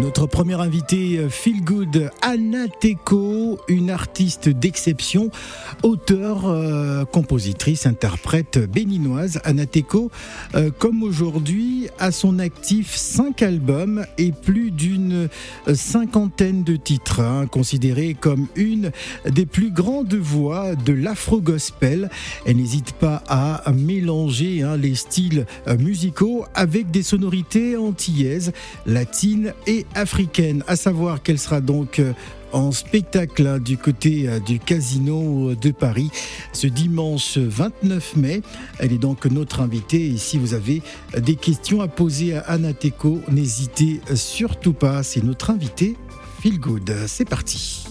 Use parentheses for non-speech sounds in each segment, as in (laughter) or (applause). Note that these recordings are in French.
Notre première invitée, euh, Feel Good, Anna une artiste d'exception, auteure, euh, compositrice, interprète béninoise. Anna Teco, euh, comme aujourd'hui, a son actif cinq albums et plus d'une cinquantaine de titres, hein, considérée comme une des plus grandes voix de l'afro-gospel. Elle n'hésite pas à mélanger hein, les styles musicaux avec des sonorités antillaises, latines et africaine, à savoir qu'elle sera donc euh, en spectacle hein, du côté euh, du Casino de Paris ce dimanche 29 mai. Elle est donc notre invitée et si vous avez des questions à poser à Anna Teco, n'hésitez surtout pas, c'est notre invitée. Feel Good, c'est parti.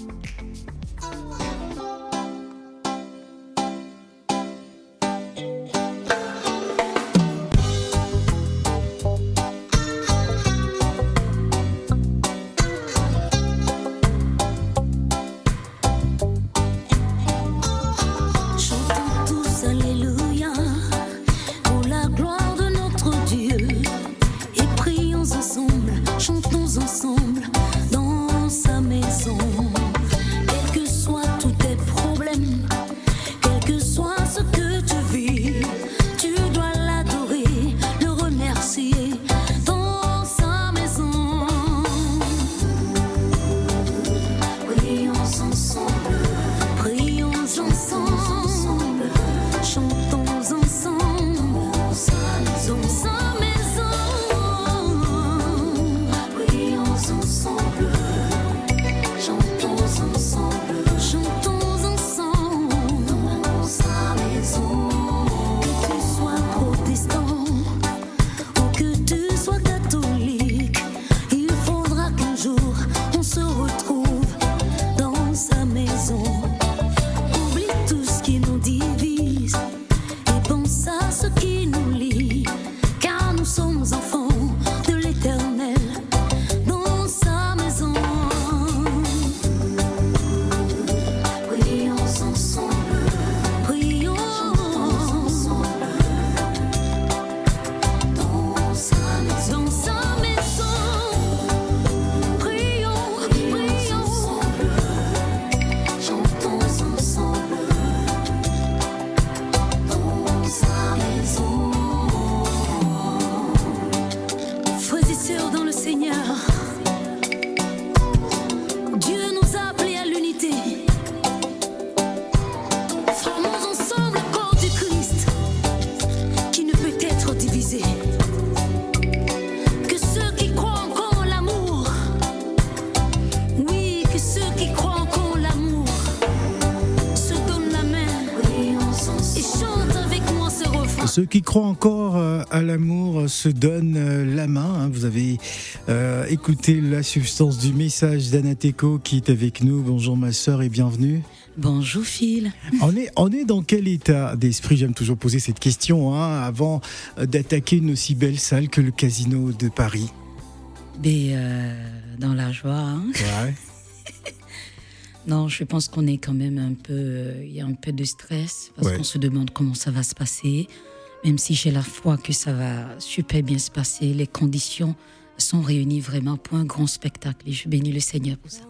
Croient encore euh, à l'amour se donnent euh, la main. Hein. Vous avez euh, écouté la substance du message d'Anateco qui est avec nous. Bonjour ma sœur et bienvenue. Bonjour Phil. (laughs) On est, on est dans quel état d'esprit? J'aime toujours poser cette question hein, avant d'attaquer une aussi belle salle que le Casino de Paris. Dans la joie. Hein. Ouais. (laughs) non, je pense qu'on est quand même un peu. Il y a un peu de stress parce qu'on se demande comment ça va se passer même si j'ai la foi que ça va super bien se passer, les conditions sont réunies vraiment pour un grand spectacle et je bénis le Seigneur pour ça.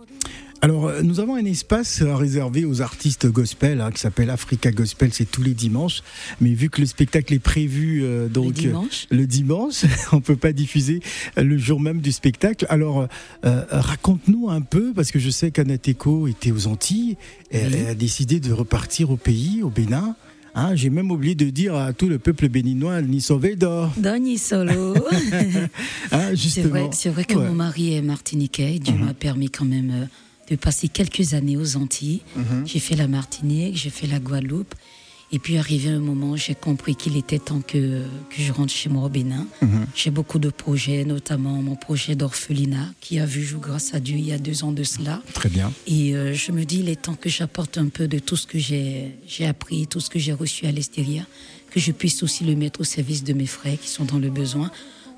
Alors, euh, nous avons un espace réservé aux artistes gospel hein, qui s'appelle Africa Gospel, c'est tous les dimanches. Mais vu que le spectacle est prévu euh, donc le dimanche, le dimanche (laughs) on peut pas diffuser le jour même du spectacle. Alors, euh, raconte-nous un peu, parce que je sais qu'Anateco était aux Antilles, et elle a décidé de repartir au pays, au Bénin. Hein, j'ai même oublié de dire à tout le peuple béninois ni sauvé d'or. Ni solo. (laughs) Hein, c'est vrai, que mon mari est martiniquais. Dieu mhm. m'a permis quand même euh, de passer quelques années aux Antilles. Mhm. J'ai fait la Martinique, j'ai fait la Guadeloupe. Et puis arrivé un moment, j'ai compris qu'il était temps que, que je rentre chez moi au Bénin. Mhm. J'ai beaucoup de projets, notamment mon projet d'orphelinat qui a vu jour grâce à Dieu il y a deux ans de cela. Très bien. Et euh, je me dis, il est temps que j'apporte un peu de tout ce que j'ai appris, tout ce que j'ai reçu à l'extérieur, que je puisse aussi le mettre au service de mes frères qui sont dans le besoin.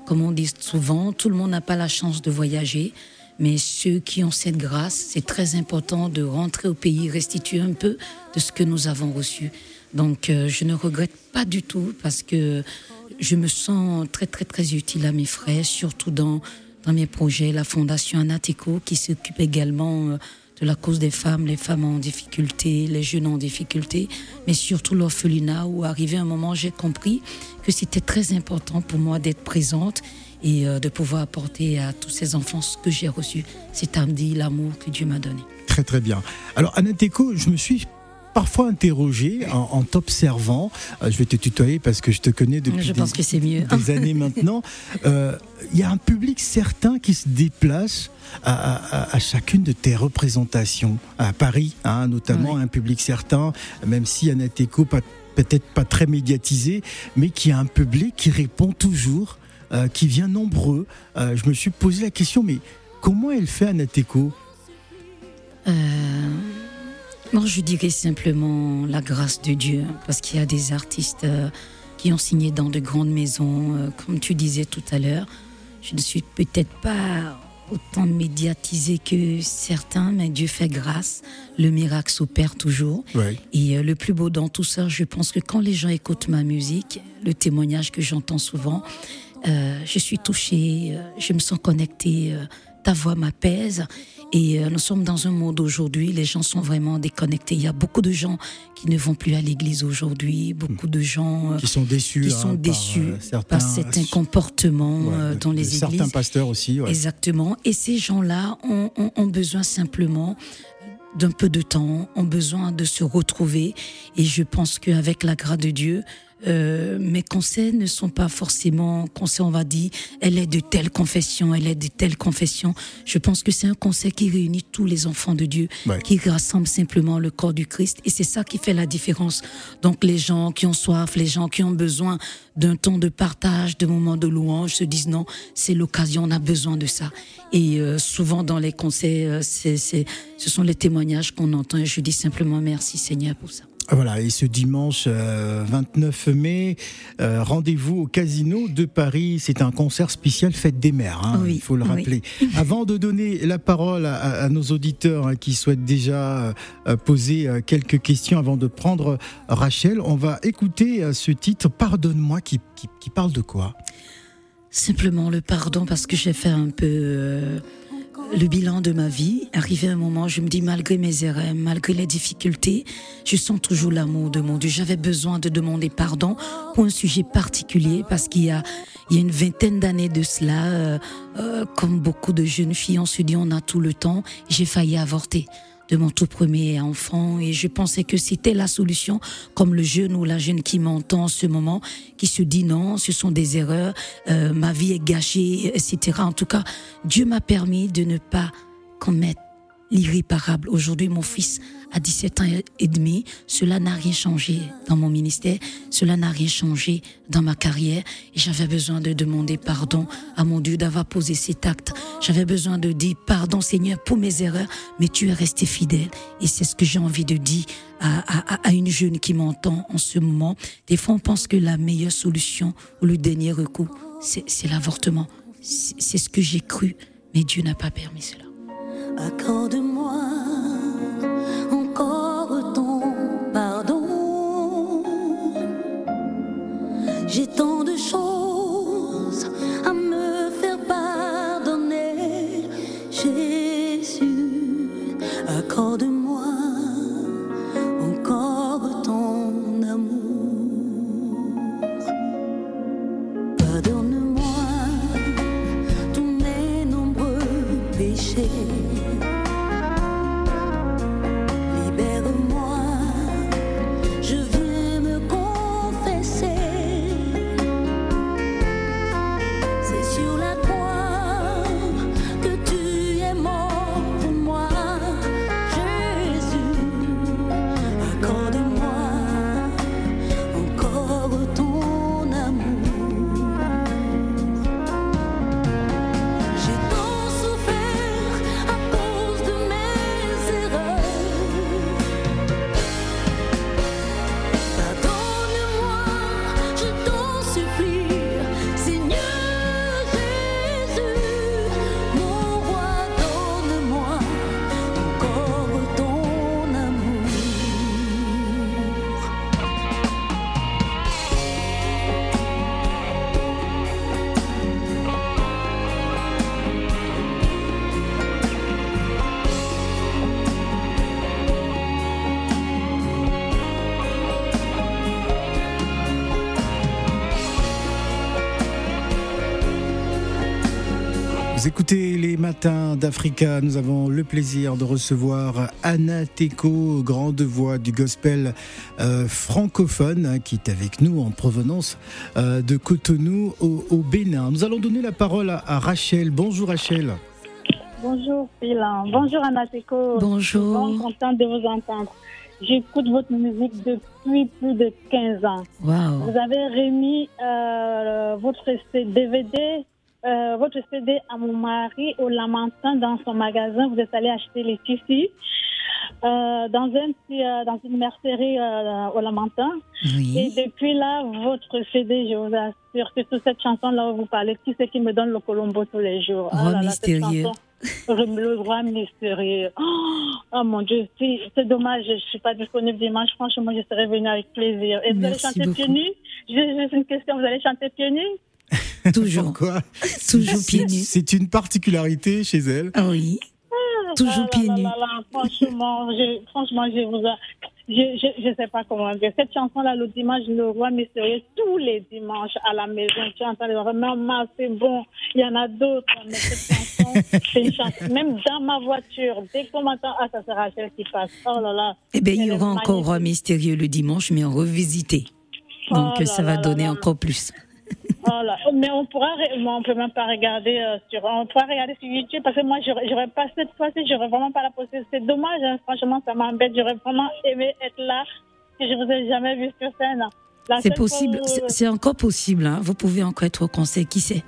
Comme on dit souvent, tout le monde n'a pas la chance de voyager. Mais ceux qui ont cette grâce, c'est très important de rentrer au pays, restituer un peu de ce que nous avons reçu. Donc euh, je ne regrette pas du tout parce que je me sens très très très utile à mes frères, surtout dans mes projets, la fondation Anateco qui s'occupe également euh, de la cause des femmes, les femmes en difficulté, les jeunes en difficulté, mais surtout l'orphelinat où arrivé un moment j'ai compris que c'était très important pour moi d'être présente et euh, de pouvoir apporter à tous ces enfants ce que j'ai reçu, cet dit l'amour que Dieu m'a donné. Très très bien. Alors Anateco, je me suis parfois interrogé en, t'observant. Euh, je vais te tutoyer parce que je te connais depuis je pense que c'est mieux. des (laughs) années maintenant. Euh, il y a un public certain qui se déplace à, chacune de tes représentations à Paris, hein, notamment un public certain, même si Anateco peut-être pas très médiatisé, mais qui a un public qui répond toujours, euh, qui vient nombreux. je me suis posé la question, mais comment elle fait Anateco? Euh, moi, je dirais simplement la grâce de Dieu, parce qu'il y a des artistes euh, qui ont signé dans de grandes maisons, euh, comme tu disais tout à l'heure. Je ne suis peut-être pas autant médiatisé que certains, mais Dieu fait grâce. Le miracle s'opère toujours. Et euh, le plus beau dans tout ça, je pense que quand les gens écoutent ma musique, le témoignage que j'entends souvent, je suis touchée, je me sens connectée, ta voix m'apaise. Et euh, nous sommes dans un monde aujourd'hui, les gens sont vraiment déconnectés. Il y a beaucoup de gens qui ne vont plus à l'église aujourd'hui, beaucoup de gens euh, qui sont déçus, qui sont hein, déçus par, euh, certains comportements dans les églises. Certains pasteurs aussi. Exactement. Et ces gens-là ont, ont, ont besoin simplement d'un peu de temps, ont besoin de se retrouver. Et je pense qu'avec la grâce de Dieu, euh, mes conseils ne sont pas forcément conseils, on va dire, elle est de telle confession, elle est de telle confession. Je pense que c'est un conseil qui réunit tous les enfants de Dieu, qui rassemble simplement le corps du Christ. Et c'est ça qui fait la différence. Donc les gens qui ont soif, les gens qui ont besoin d'un temps de partage, de moments de louange, se disent non, c'est l'occasion, on a besoin de ça. Et euh, souvent dans les conseils, euh, c'est, ce sont les témoignages qu'on entend. Et je dis simplement merci Seigneur pour ça. Voilà, et ce dimanche 29 euh, mai, euh, rendez-vous au Casino de Paris. C'est un concert spécial Fête des Mères, hein, il faut le rappeler. (laughs) Avant de donner la parole à, nos auditeurs hein, qui souhaitent déjà euh, poser quelques questions, avant de prendre Rachel, on va écouter ce titre Pardonne-moi qui, qui, parle de quoi? Simplement le pardon parce que j'ai fait un peu le bilan de ma vie. Arrivé un moment, je me dis, malgré mes erreurs, malgré les difficultés, je sens toujours l'amour de mon Dieu. J'avais besoin de demander pardon pour un sujet particulier parce qu'il y a, il y a une vingtaine d'années de cela, euh, euh, comme beaucoup de jeunes filles, on se dit, on a tout le temps. J'ai failli avorter de mon tout premier enfant et je pensais que c'était la solution, comme le jeune ou la jeune qui m'entend en ce moment, qui se dit non, ce sont des erreurs, euh, ma vie est gâchée, etc. En tout cas, Dieu m'a permis de ne pas commettre l'irréparable. Aujourd'hui, mon fils a 17 ans et demi. Cela n'a rien changé dans mon ministère. Cela n'a rien changé dans ma carrière. J'avais besoin de demander pardon à mon Dieu d'avoir posé cet acte. J'avais besoin de dire pardon Seigneur pour mes erreurs, mais tu es resté fidèle. Et c'est ce que j'ai envie de dire à, à, à une jeune qui m'entend en ce moment. Des fois, on pense que la meilleure solution ou le dernier recours, c'est l'avortement. C'est ce que j'ai cru, mais Dieu n'a pas permis cela. Accorde-moi J'ai Vous écoutez les matins d'Africa. Nous avons le plaisir de recevoir Anna Teko, grande voix du gospel euh, francophone, hein, qui est avec nous en provenance euh, de Cotonou au, au Bénin. Nous allons donner la parole à, à Rachel. Bonjour Rachel. Bonjour Phil, bonjour Anna Teko. Bonjour. Je suis vraiment contente de vous entendre. J'écoute votre musique depuis plus de 15 ans. Waouh. Vous avez remis euh, votre DVD, euh, votre CD à mon mari au Lamentin dans son magasin. Vous êtes allé acheter les tissus euh, dans, un petit, euh, dans une mercerie euh, au Lamentin. Et depuis là, votre CD, je vous assure que toute cette chanson-là où vous parlez, qui c'est qui me donne le Colombo tous les jours Roi Ah là là, mystérieux. chanson, Le roi mystérieux. Oh, oh mon Dieu, c'est dommage, je ne suis pas disponible dimanche. Franchement, je serais venue avec plaisir. Et vous allez chanter beaucoup. pieds nus juste une question, vous allez chanter pieds nus? (laughs) Toujours. Pourquoi (laughs) Toujours pieds nus. C'est une particularité chez elle. Ah oui. Toujours Ah pieds nus. là là, franchement, je, franchement, je vous a- je, je, je sais pas comment dire. Cette chanson-là, le dimanche, le roi mystérieux, tous les dimanches à la maison, tu entends les maman, c'est bon. Il y en a d'autres, mais cette chanson, c'est une chanson. Même dans ma voiture, dès qu'on m'entend, ah, ça c'est Rachel qui passe. Oh là là. Eh bien, il y aura encore Roi. Mystérieux le dimanche, mais en revisité. Donc, Oh là ça va là donner là. encore plus. Oh là, mais on pourra, on peut même pas regarder euh, sur, on pourra regarder sur YouTube parce que moi, j'aurais pas cette fois-ci, j'aurais vraiment pas la possibilité. C'est dommage, hein, franchement, ça m'embête. J'aurais vraiment aimé être là, que je vous ai jamais vu sur scène. C'est possible, où- c'est encore possible. hein. Vous pouvez encore être au concert, qui sait?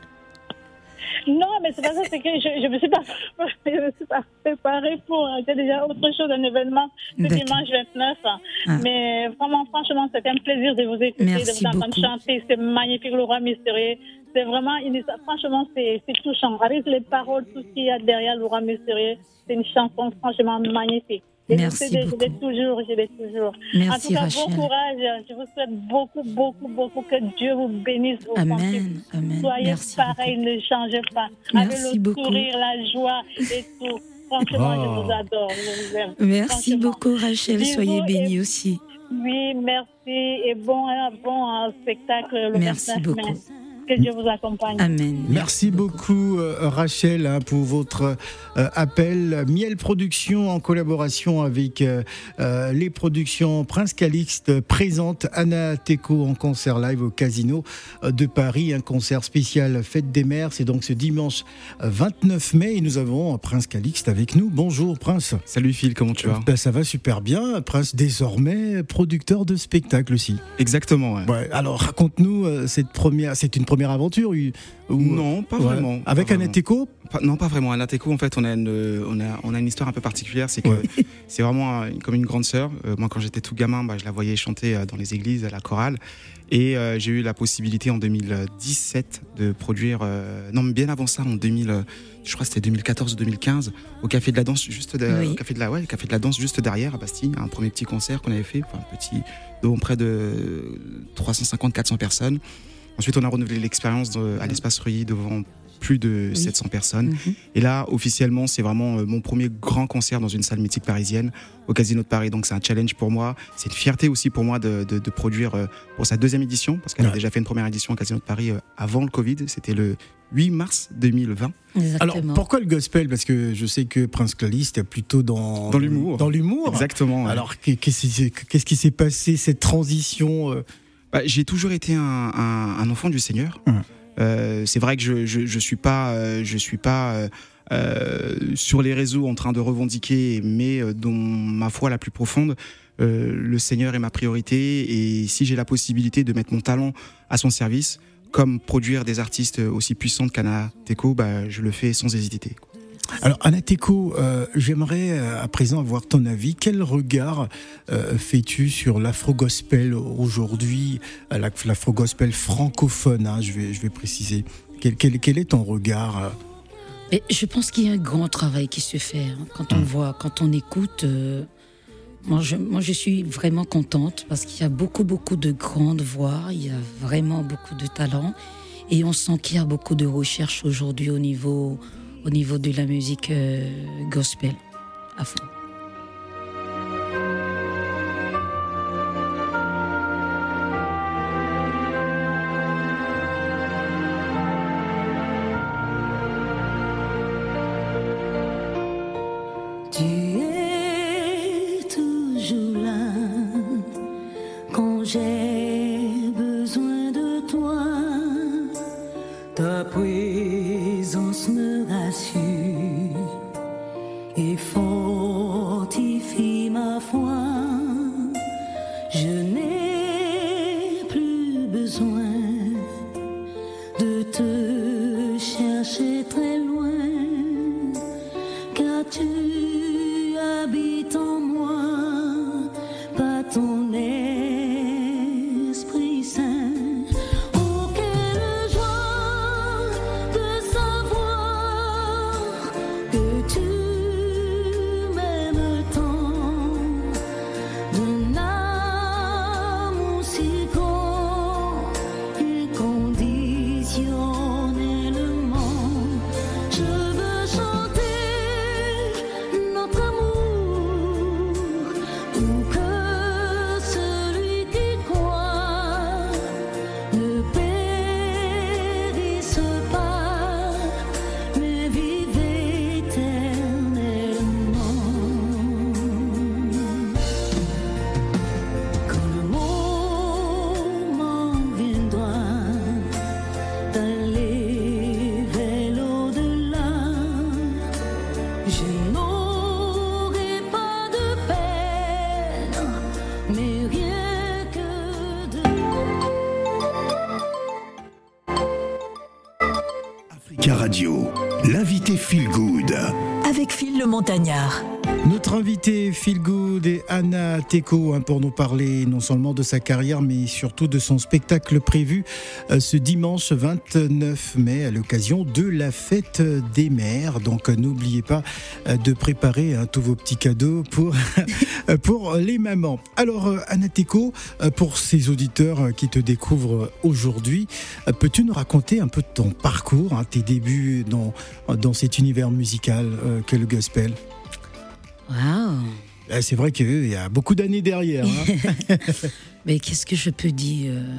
Non, mais c'est pas ça, c'est que je, je me suis pas, (laughs) je me suis pas préparée pour, euh, j'ai déjà autre chose, un événement ce dimanche 29. Ah. Mais vraiment, franchement, c'était un plaisir de vous écouter, Merci de vous entendre beaucoup. chanter. C'est magnifique, le roi mystérieux. C'est vraiment, une- franchement, c'est c'est touchant. Avec les paroles, tout ce qu'il y a derrière le roi mystérieux, c'est une chanson franchement magnifique. Merci CD, Je l'ai beaucoup. toujours, je l'ai toujours. Merci, en tout cas, Rachel. bon courage. Je vous souhaite beaucoup, beaucoup, beaucoup que Dieu vous bénisse. Amen, amen. Soyez Merci pareil, beaucoup. ne changez pas. Merci Avec le beaucoup. sourire, la joie et tout. Franchement, Oh. je vous adore, je vous aime. Merci beaucoup, Rachel. Bisous Soyez et- bénis aussi. Oui, merci et bon, euh, bon euh, spectacle le Merci 29 mai. Que Dieu vous accompagne. Amen. Merci beaucoup euh, Rachel hein, pour votre euh, appel. Miel Production en collaboration avec euh, les productions Prince Calixte présente Anna Teco en concert live au Casino de Paris, un concert spécial Fête des Mères. C'est donc ce dimanche euh, 29 mai et nous avons Prince Calixte avec nous. Bonjour Prince. Salut Phil, comment tu vas? Ben, ça va super bien. Prince désormais producteur de spectacle aussi. Exactement, ouais. Ouais, alors raconte-nous cette première, c'est une première aventure ou, ou- Non, pas Ouais. vraiment. pas Avec vraiment. Pas- Non, pas vraiment. À Nateco, en fait, on a une, euh, on a, on a une histoire un peu particulière. C'est que Ouais. (laughs) c'est vraiment euh, comme une grande sœur. Euh, moi, quand j'étais tout gamin, bah, je la voyais chanter euh, dans les églises, à la chorale. Et euh, j'ai eu la possibilité en 2017 de produire, euh, non, mais bien avant ça, en 2000, euh, je crois que c'était 2014 ou 2015, au Café de la Danse, juste de, Oui. au Café de la, ouais, Café de la Danse, juste derrière, à Bastille, un premier petit concert qu'on avait fait, enfin, petit, devant près de 350-400 personnes. Ensuite, on a renouvelé l'expérience à l'espace Reuilly devant plus de Oui. 700 personnes. Mhm. Et là, officiellement, c'est vraiment euh, mon premier grand concert dans une salle mythique parisienne, au Casino de Paris. Donc, c'est un challenge pour moi. C'est une fierté aussi pour moi de, de- de produire euh, pour sa deuxième édition, parce qu'elle Ouais. a déjà fait une première édition au Casino de Paris euh, avant le Covid. C'était le 8 mars 2020. Alors Exactement. pourquoi le gospel? Parce que je sais que Prince Calixte est plutôt dans Dans l'humour. Dans l'humour. Exactement. ouais. Alors qu'est- qu'est-ce qui s'est- qu'est-ce qui s'est passé cette transition euh, Bah, j'ai toujours été un, un- un enfant du Seigneur. Mhm. Euh, c'est vrai que je, je, je suis pas, euh, je suis pas euh, euh, sur les réseaux en train de revendiquer, mais euh, dans ma foi la plus profonde, euh, le Seigneur est ma priorité. Et si j'ai la possibilité de mettre mon talent à son service, comme produire des artistes aussi puissantes qu'Anna Teco, bah, je le fais sans hésiter. Alors Anna Teco, euh, j'aimerais euh, à présent avoir ton avis. Quel regard euh, fais-tu sur l'afro-gospel aujourd'hui, la- l'afro-gospel francophone hein, je, vais, je vais préciser. Quel, quel- quel est ton regard je pense qu'il y a un grand travail qui se fait hein. quand on voit, quand on écoute. euh, moi, je, moi, je suis vraiment contente parce qu'il y a beaucoup, beaucoup de grandes voix, il y a vraiment beaucoup de talent et on sent qu'il y a beaucoup de recherche aujourd'hui au niveau, au niveau de la musique euh, gospel à fond. Notre invité Feel Good Anna Teko hein, pour nous parler non seulement de sa carrière mais surtout de son spectacle prévu euh, ce dimanche 29 mai à l'occasion de la fête des mères. Donc euh, n'oubliez pas euh, de préparer hein, tous vos petits cadeaux pour, (laughs) pour les mamans. Alors Anna euh, pour ces auditeurs qui te découvrent aujourd'hui, peux-tu nous raconter un peu de ton parcours, hein, tes débuts dans, dans cet univers musical qu'est le gospel? Waouh Eh, C'est vrai qu'il y a beaucoup d'années derrière. hein. (laughs) Mais qu'est-ce que je peux dire euh,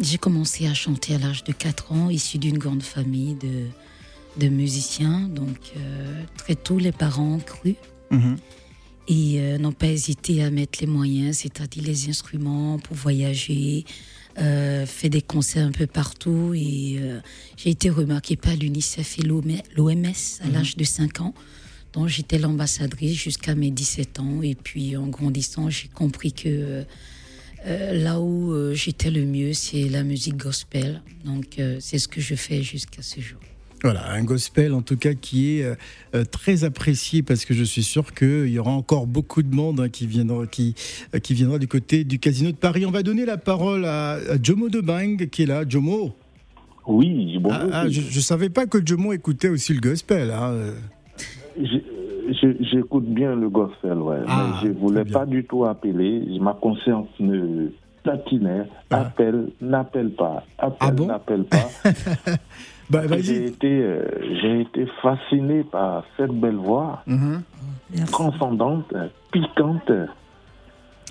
J'ai commencé à chanter à l'âge de 4 ans, issu d'une grande famille de, de musiciens. Donc, euh, très tôt, les parents ont cru Mhm. et euh, n'ont pas hésité à mettre les moyens, c'est-à-dire les instruments pour voyager, euh, fait des concerts un peu partout. Et euh, j'ai été remarquée par l'UNICEF et l'OMS à l'âge de 5 ans. Donc j'étais l'ambassadrice jusqu'à mes 17 ans. Et puis en grandissant, j'ai compris que euh, euh, là où euh, j'étais le mieux, c'est la musique gospel. Donc euh, c'est ce que je fais jusqu'à ce jour. Voilà, un gospel en tout cas qui est euh, très apprécié parce que je suis sûr qu'il y aura encore beaucoup de monde hein, qui, viendra, qui, euh, qui viendra du côté du Casino de Paris. On va donner la parole à, à Jomo de Bang qui est là. Jomo, Oui, bonjour. ah, ah, je ne savais pas que Jomo écoutait aussi le gospel. hein, J'écoute bien le gospel, ouais. Ah, mais je voulais très bien. pas du tout appeler. Ma conscience me tatinait. Ah. Appelle, n'appelle pas. Appelle, Ah bon? n'appelle pas. (laughs) Bah, J'ai été, euh, j'ai été fasciné par cette belle voix, Mhm. transcendante, euh, piquante.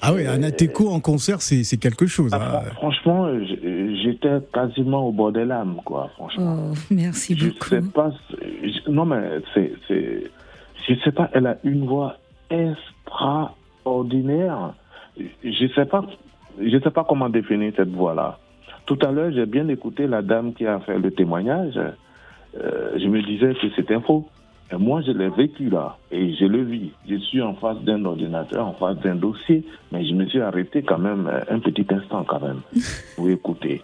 Ah oui, un Ateco en concert, c'est c'est quelque chose. Ah, hein. fran- Franchement, j'étais quasiment au bord des larmes, quoi, franchement. Oh, merci Je beaucoup. sais pas. Non, mais c'est, c'est, je sais pas. Elle a une voix extraordinaire. Je sais pas. Je sais pas comment définir cette voix-là. Tout à l'heure, j'ai bien écouté la dame qui a fait le témoignage. Euh, je me disais que c'était faux. Et moi, je l'ai vécu là, et je le vis. Je suis en face d'un ordinateur, en face d'un dossier, mais je me suis arrêté quand même euh, un petit instant quand même (laughs) pour écouter.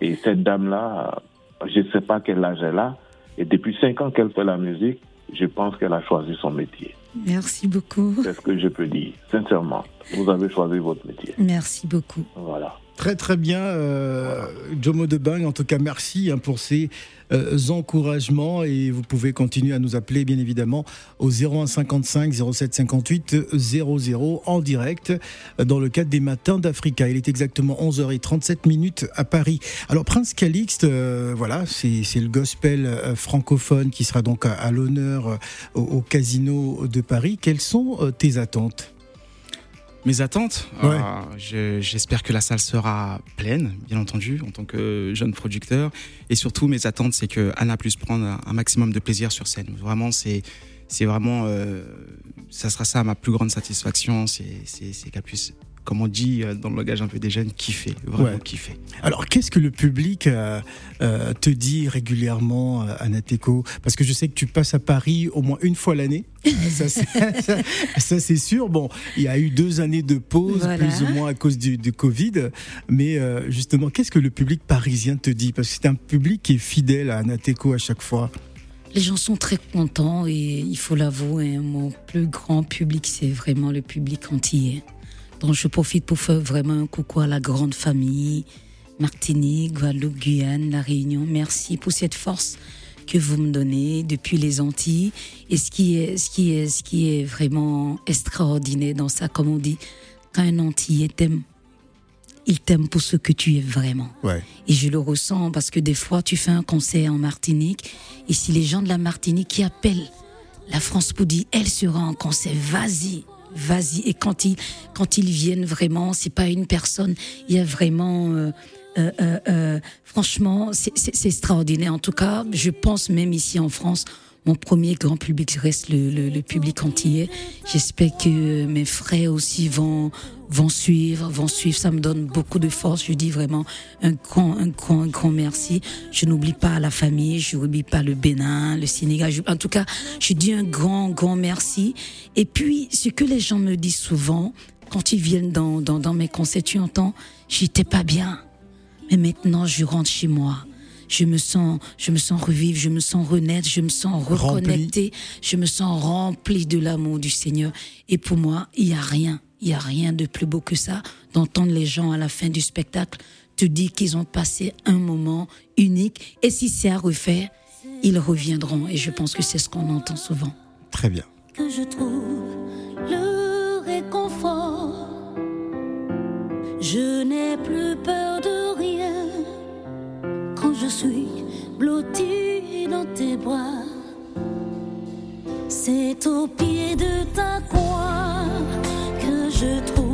Et cette dame-là, je ne sais pas quel âge elle a, et depuis cinq ans qu'elle fait la musique, je pense qu'elle a choisi son métier. Merci beaucoup. C'est ce que je peux dire, sincèrement. Vous avez choisi votre métier. Merci beaucoup. Voilà. Très très bien, euh, Jomo de. En tout cas, merci hein, pour ces euh, encouragements et vous pouvez continuer à nous appeler, bien évidemment, au 01 55 07 58 00 en direct euh, dans le cadre des Matins d'Africa. Il est exactement 11h37 minutes à Paris. Alors, Prince Calixte, euh, voilà, c'est c'est le gospel francophone qui sera donc à, l'honneur au, Casino de Paris. Quelles sont tes attentes? Mes attentes, Ouais. euh, je- j'espère que la salle sera pleine, bien entendu, en tant que jeune producteur. Et surtout, mes attentes, c'est que Anna puisse prendre un, maximum de plaisir sur scène. Vraiment, c'est c'est vraiment, euh, ça sera ça ma plus grande satisfaction, c'est qu'elle puisse comme on dit euh, dans le langage un peu des jeunes, kiffer, vraiment Ouais. kiffer. Alors, qu'est-ce que le public euh, euh, te dit régulièrement, Anateco Parce que je sais que tu passes à Paris au moins une fois l'année. (laughs) ça, c'est- ça, (laughs) ça, c'est sûr. Bon, il y a eu deux années de pause, Voilà. plus ou moins à cause du, du Covid. Mais euh, justement, qu'est-ce que le public parisien te dit? Parce que c'est un public qui est fidèle à Anateco à chaque fois. Les gens sont très contents et il faut l'avouer, hein, mon plus grand public, c'est vraiment le public antillais. Donc je profite pour faire vraiment un coucou à la grande famille, Martinique, Guadeloupe, Guyane, La Réunion. Merci pour cette force que vous me donnez depuis les Antilles. Et ce qui est, ce qui est, ce qui est vraiment extraordinaire dans ça, comme on dit, quand un Antillais t'aime, il t'aime pour ce que tu es vraiment. Ouais. Et je le ressens parce que des fois, tu fais un concert en Martinique et si les gens de la Martinique qui appellent la France pour dire elle sera en concert, vas-y, vas-y. Et quand ils, quand ils viennent vraiment, c'est pas une personne, il y a vraiment. euh, euh, euh, euh, franchement, c'est extraordinaire. En tout cas, je pense même ici en France, mon premier grand public reste le, le, le public antillais. J'espère que mes frères aussi vont vont suivre, vont suivre. Ça me donne beaucoup de force. Je dis vraiment un grand, un grand, un grand merci. Je n'oublie pas la famille, je n'oublie pas le Bénin, le Sénégal. En tout cas, je dis un grand, grand merci. Et puis, ce que les gens me disent souvent, quand ils viennent dans, dans, dans mes concerts, tu entends, j'étais pas bien. Mais maintenant, je rentre chez moi. Je me sens, je me sens revivre, je me sens renaître, je me sens Rempli. reconnecter, je me sens rempli de l'amour du Seigneur. Et pour moi, il y a rien, il y a rien de plus beau que ça d'entendre les gens à la fin du spectacle te dire qu'ils ont passé un moment unique. Et si c'est à refaire, ils reviendront. Et je pense que c'est ce qu'on entend souvent. Très bien. que je trouve le réconfort. Je n'ai plus peur suis blottie dans tes bras. C'est au pied de ta croix que je trouve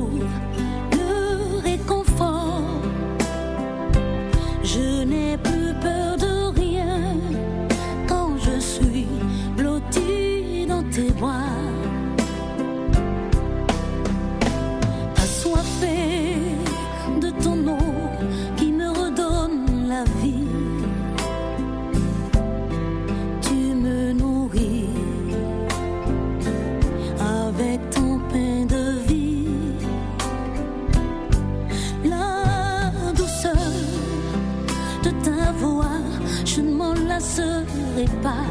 de ta voix, je ne m'en lasserai pas.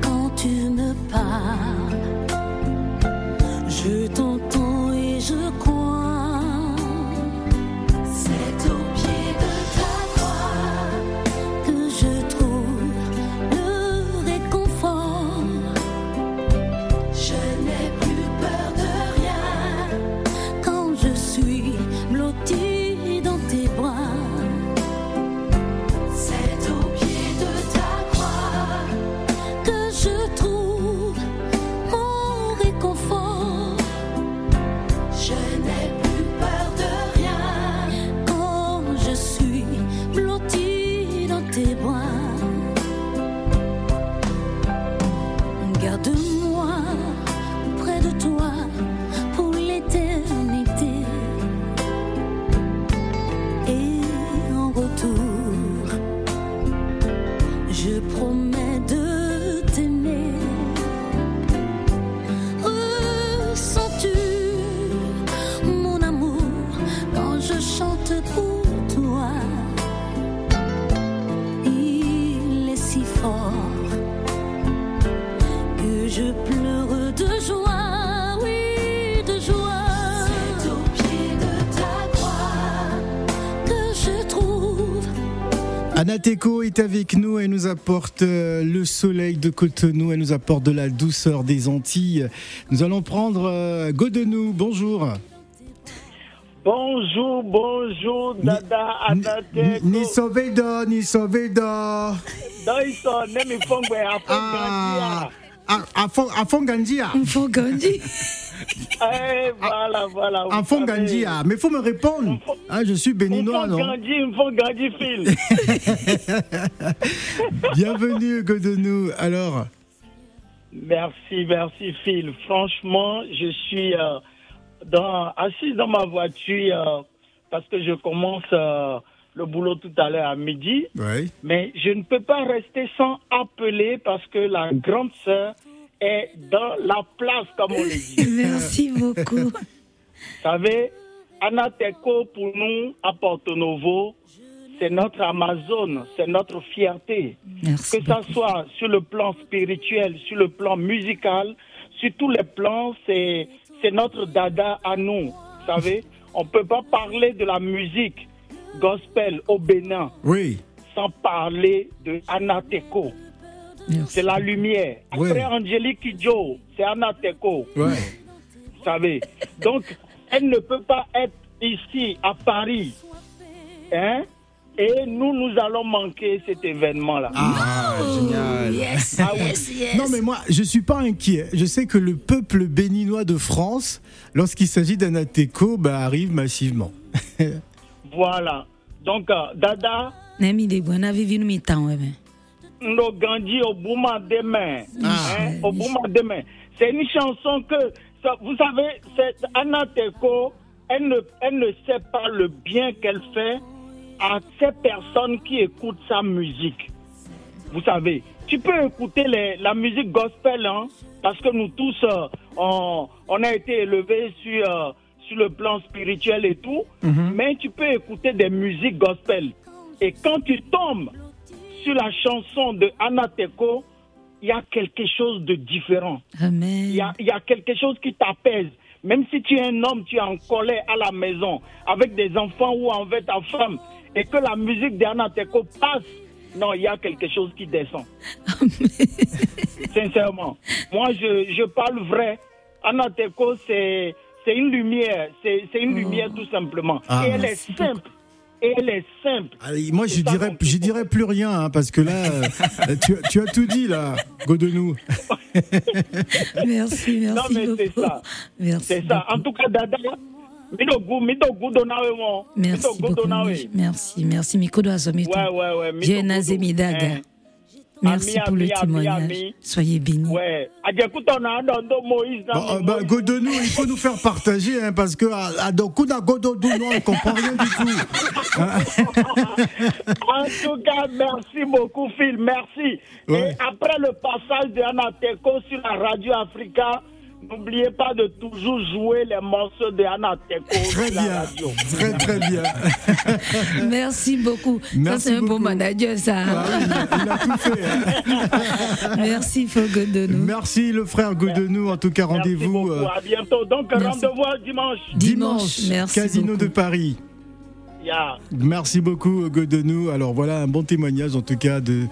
Quand tu me parles, Anateco est avec nous, elle nous apporte euh, le soleil de Cotonou, elle nous apporte de la douceur des Antilles. Nous allons prendre euh, Godenou, bonjour. Bonjour, bonjour, Dada Anate. Ni sovedo, ni à Ah, fond à, à, fond- à fond Gandia. Faut (laughs) gagner. Eh, voilà, voilà. vous À fond savez. Gandia. Mais faut me répondre. Ah, je suis béninois, non grandir, Phil. (laughs) Bienvenue, Godenou. Alors, Merci, merci Phil. Franchement, je suis euh, dans, assis dans ma voiture euh, parce que je commence euh, le boulot tout à l'heure à midi. Mais je ne peux pas rester sans appeler parce que la grande sœur est dans la place, comme on le dit. (laughs) Merci beaucoup. Vous savez, Anateco, pour nous, à Porto Novo, c'est notre Amazon, c'est notre fierté. Merci Que ça beaucoup. soit sur le plan spirituel, sur le plan musical, sur tous les plans, c'est c'est notre dada à nous. Vous savez, on ne peut pas parler de la musique gospel au Bénin Oui. sans parler de Anateco. Merci. C'est la lumière. Ouais. Après Angélique Kidjo, c'est Anateco. Ouais. Vous savez. Donc, elle ne peut pas être ici, à Paris. Hein? Et nous, nous allons manquer cet événement-là. Ah, génial. Yes, Ah oui. yes, yes. Non, mais moi, je suis pas inquiet. Je sais que le peuple béninois de France, lorsqu'il s'agit d'Anateco, bah, arrive massivement. (laughs) Voilà. Donc, euh, Dada, Nemi de buena vivi mi tan webe. Ndo Gandhi au Bouma demain. Ah. Hein? Au Bouma demain. C'est une chanson que, ça- vous savez, cette Anna Teko, elle ne, elle ne sait pas le bien qu'elle fait à ces personnes qui écoutent sa musique. Vous savez, tu peux écouter les- la musique gospel, hein, parce que nous tous, euh, on, on a été élevés sur, euh, sur le plan spirituel et tout, mais tu peux écouter des musiques gospel. Et quand tu tombes sur la chanson de Anna Teko, il y a quelque chose de différent. Amen. Il y a, il y a quelque chose qui t'apaise. Même si tu es un homme, tu es en colère à la maison, avec des enfants ou avec ta femme, et que la musique d'Anna Teko passe, non, il y a quelque chose qui descend. Sincèrement. Moi, je, je parle vrai. Anna Teko, c'est c'est une lumière. C'est une lumière tout simplement. Ah. et elle est simple. Et elle est simple. Allez, moi, je dirais, je dirais plus rien, hein, parce que là, (laughs) euh, tu, as- tu as tout dit, là, Godenou. (laughs) Merci, merci Non, mais c'est ça. Merci. C'est ça. En tout cas, Dada. Merci beaucoup. Merci, merci. Mikodo Azomito. Ouais, ouais, ouais. Merci Ami, pour le ami, ami, témoignage. ami. Soyez bénis. Ouais. Bon, euh, bah, Moïse. Godenou, il faut nous faire partager, hein, parce que à, à Dokuda Gododou, non, on ne comprend rien du tout. (laughs) En tout cas, merci beaucoup, Phil. Merci. Ouais. Et après le passage de Anateco sur la radio Africa, n'oubliez pas de toujours jouer les morceaux de Anateco Très sur la bien, radio. très très bien. (laughs) Merci beaucoup. ça, Merci c'est un bon beaucoup. manager, ça. Ah il, a, il a tout fait. hein. (laughs) Merci, Fogo de nous. Merci le frère Godenou, en tout cas, Merci rendez-vous beaucoup. euh, À bientôt. Donc, rendez-vous à dimanche. Dimanche. Merci Casino beaucoup. de Paris. Yeah. Merci beaucoup Godenou. Alors voilà un bon témoignage en tout cas de,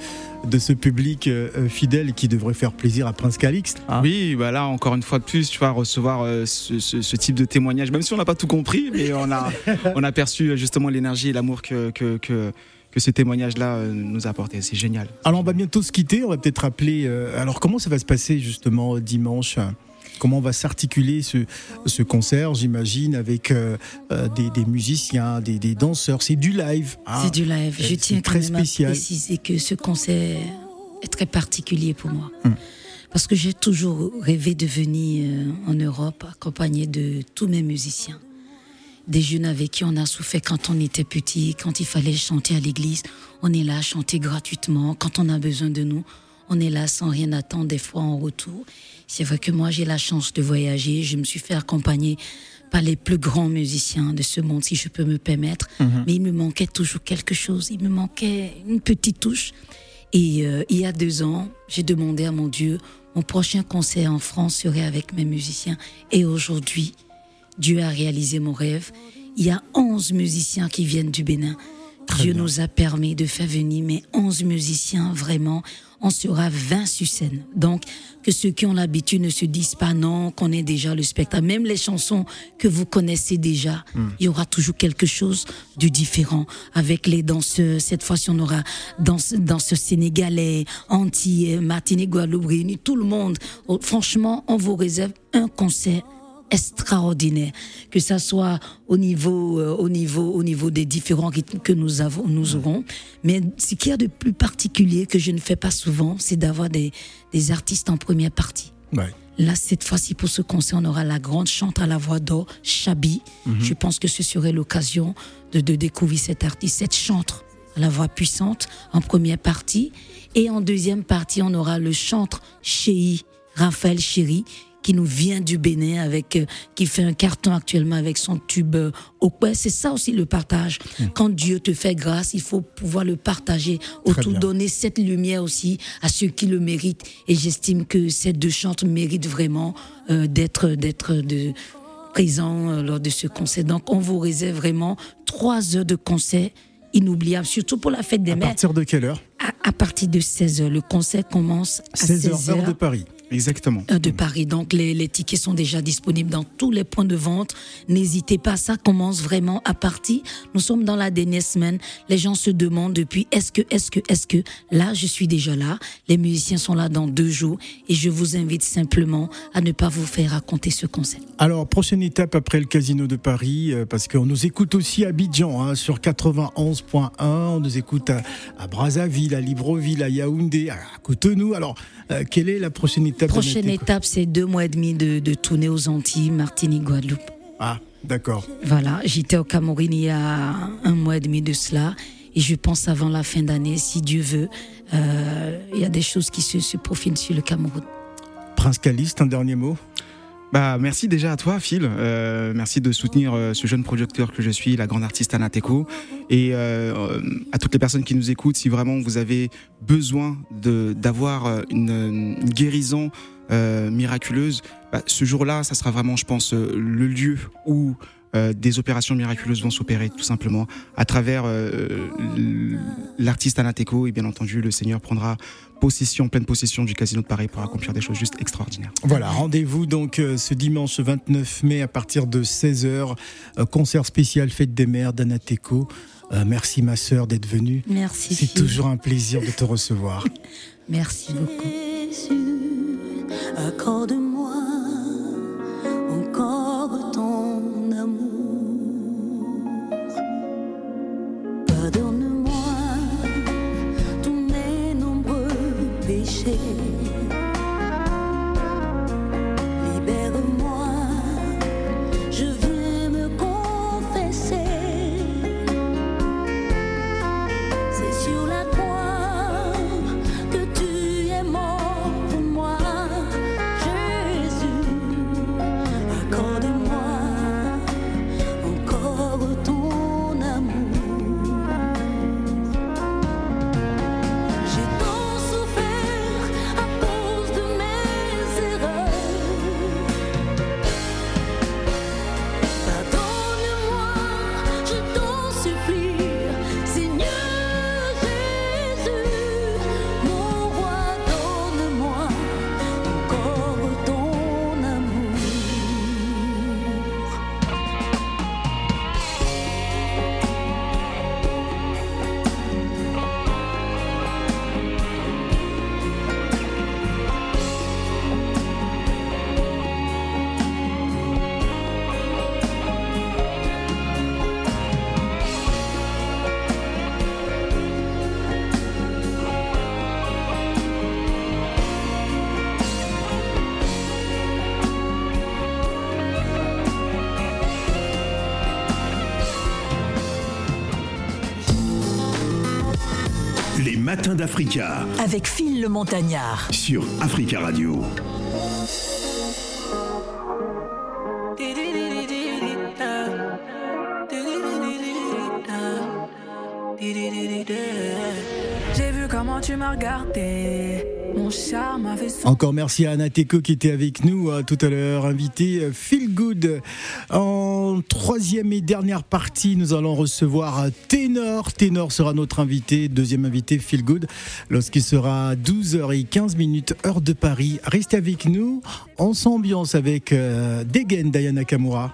de ce public euh, euh, fidèle qui devrait faire plaisir à Prince Calixte. hein. Oui, bah là encore une fois de plus, tu vas recevoir euh, ce, ce- ce type de témoignage, même si on n'a pas tout compris, mais on a, (laughs) on a perçu justement l'énergie et l'amour que, que, que, que ce témoignage-là euh, nous a apporté. C'est génial. Alors on va bientôt se quitter, on va peut-être rappeler. euh, alors comment ça va se passer justement dimanche? Comment va s'articuler ce, ce concert, j'imagine, avec euh, euh, des, des musiciens, des, des danseurs C'est du live. hein. C'est du live. Je tiens quand très même spécial. à préciser que ce concert est très particulier pour moi. Hum. Parce que j'ai toujours rêvé de venir euh, en Europe accompagné de tous mes musiciens. Des jeunes avec qui on a souffert quand on était petit, quand il fallait chanter à l'église. On est là à chanter gratuitement. Quand on a besoin de nous, on est là sans rien attendre, des fois en retour. C'est vrai que moi, j'ai la chance de voyager. Je me suis fait accompagner par les plus grands musiciens de ce monde, si je peux me permettre. Mais il me manquait toujours quelque chose. Il me manquait une petite touche. Et euh, il y a deux ans, j'ai demandé à mon Dieu, mon prochain concert en France serait avec mes musiciens. Et aujourd'hui, Dieu a réalisé mon rêve. Il y a 11 musiciens qui viennent du Bénin. Dieu nous a permis de faire venir mes 11 musiciens, vraiment. On sera 20 sur scène. Donc, que ceux qui ont l'habitude ne se disent pas non, qu'on est déjà le spectacle. Même les chansons que vous connaissez déjà, il y aura toujours quelque chose de différent. Avec les danseurs, cette fois-ci, on aura danse, danseurs sénégalais, Antillais, Martinique, Guadeloupe, Réunis, tout le monde. Oh, Franchement, on vous réserve un concert extraordinaire, que ça soit au niveau, euh, au niveau, au niveau des différents rythmes que nous avons, nous aurons. Mais ce qu'il y a de plus particulier que je ne fais pas souvent, c'est d'avoir des, des artistes en première partie. Ouais. Là, cette fois-ci, pour ce concert, on aura la grande chante à la voix d'or, Chabi. Je pense que ce serait l'occasion de, de découvrir cet artiste, cette chantre à la voix puissante en première partie. Et en deuxième partie, on aura le chantre Chéi, Raphaël Chéri, qui nous vient du Bénin, avec, euh, qui fait un carton actuellement avec son tube euh, au poing. C'est ça aussi le partage. Quand Dieu te fait grâce, il faut pouvoir le partager, autour donner cette lumière aussi à ceux qui le méritent. Et j'estime que ces deux chantres méritent vraiment euh, d'être, d'être de présents euh, lors de ce concert. Donc, on vous réserve vraiment trois heures de concert inoubliables, surtout pour la fête des À mères. partir de quelle heure? À, à partir de 16 heures. Le concert commence à 16 16 heures, heures heure de Paris. Exactement. de Paris. Donc les, les tickets sont déjà disponibles dans tous les points de vente. N'hésitez pas, ça commence vraiment à partir. Nous sommes dans la dernière semaine. Les gens se demandent depuis est-ce que, est-ce que, est-ce que? Là, je suis déjà là. Les musiciens sont là dans deux jours et je vous invite simplement à ne pas vous faire raconter ce concert. Alors, prochaine étape après le Casino de Paris, euh, parce qu'on nous écoute aussi à Abidjan, hein, sur 91.1, on nous écoute à, à Brazzaville, à Libreville, à Yaoundé, à Cotonou. Alors, euh, quelle est la prochaine étape Prochaine étape, c'est deux mois et demi de, de tournée aux Antilles, Martinique, Guadeloupe. Ah, d'accord. Voilà, j'étais au Cameroun il y a un mois et demi de cela. Et je pense avant la fin d'année, si Dieu veut, euh, il y a des choses qui se, se profilent sur le Cameroun. Prince Caliste, un dernier mot? Bah, merci déjà à toi, Phil. Euh, merci de soutenir euh, ce jeune producteur que je suis, la grande artiste Anateco. Et euh, à toutes les personnes qui nous écoutent, si vraiment vous avez besoin d'avoir une, guérison miraculeuse, bah, ce jour-là, ça sera vraiment, je pense, le lieu où des opérations miraculeuses vont s'opérer, tout simplement, à travers l'artiste Anateco. Et bien entendu, le Seigneur prendra possession, pleine possession du Casino de Paris pour accomplir des choses juste extraordinaires. Voilà, rendez-vous donc euh, ce dimanche 29 mai à partir de 16h, concert spécial Fête des Mères d'Anateco. Euh, merci ma sœur d'être venue. Merci. C'est toujours un plaisir de te (laughs) recevoir. Merci beaucoup. Jésus, accorde-moi d'Africa Avec Phil le Montagnard. sur Africa Radio. J'ai vu comment tu m'as regardé. Mon charme avait son. Encore merci à Anateco qui était avec nous euh, tout à l'heure, invité euh, Feel Good. En troisième et dernière partie, nous allons recevoir euh, Ténor. Ténor sera notre invité, deuxième invité Feel Good, lorsqu'il sera 12h15 minutes heure de Paris. Restez avec nous, on s'ambiance avec euh, Degen Diana Kamura.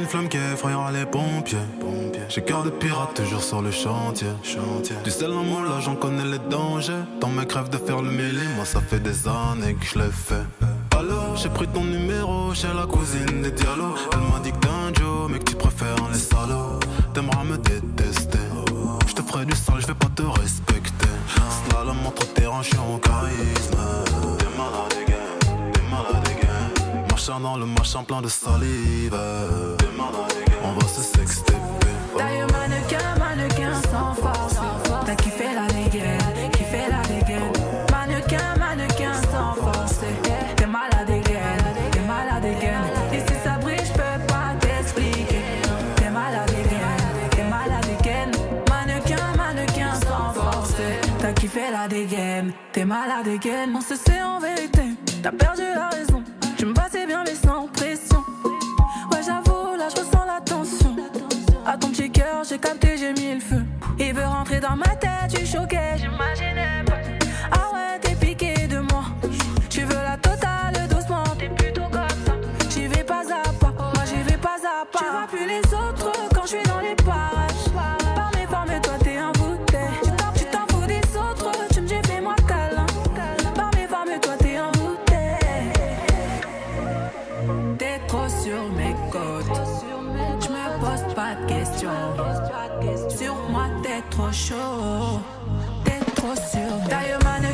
Une flamme qui effrayera les pompiers. J'ai cœur de pirate toujours sur le chantier. Du sel en moi là j'en connais les dangers. Dans mes crèves de faire le mêlé, moi ça fait des années que je l'ai fait. Alors j'ai pris ton numéro chez la cousine des dialogues. Elle m'a dit que t'es un mais que tu préfères les salauds. T'aimeras me détester. Je te ferai du sale, je vais pas te respecter. Slalom entre terrain, je suis en charisme. Le machin plein de salive. On va se sexter. Taille mannequin, mannequin sans force. T'as kiffé la dégaine, kiffé la dégaine. Mannequin, mannequin sans force. T'es malade again, t'es malade again. Et si ça brille, je peux pas t'expliquer. T'es malade again, t'es malade again. Mannequin, mannequin sans force. T'as kiffé la dégaine, t'es malade again. On se sait en vérité, t'as perdu la raison. Je me passais bien, mais sans pression. Ouais, j'avoue, là, je ressens la tension. À ton petit cœur, j'ai capté, j'ai mis le feu. Il veut rentrer dans ma tête, chaud. T'es trop sur mes Taille mannequin,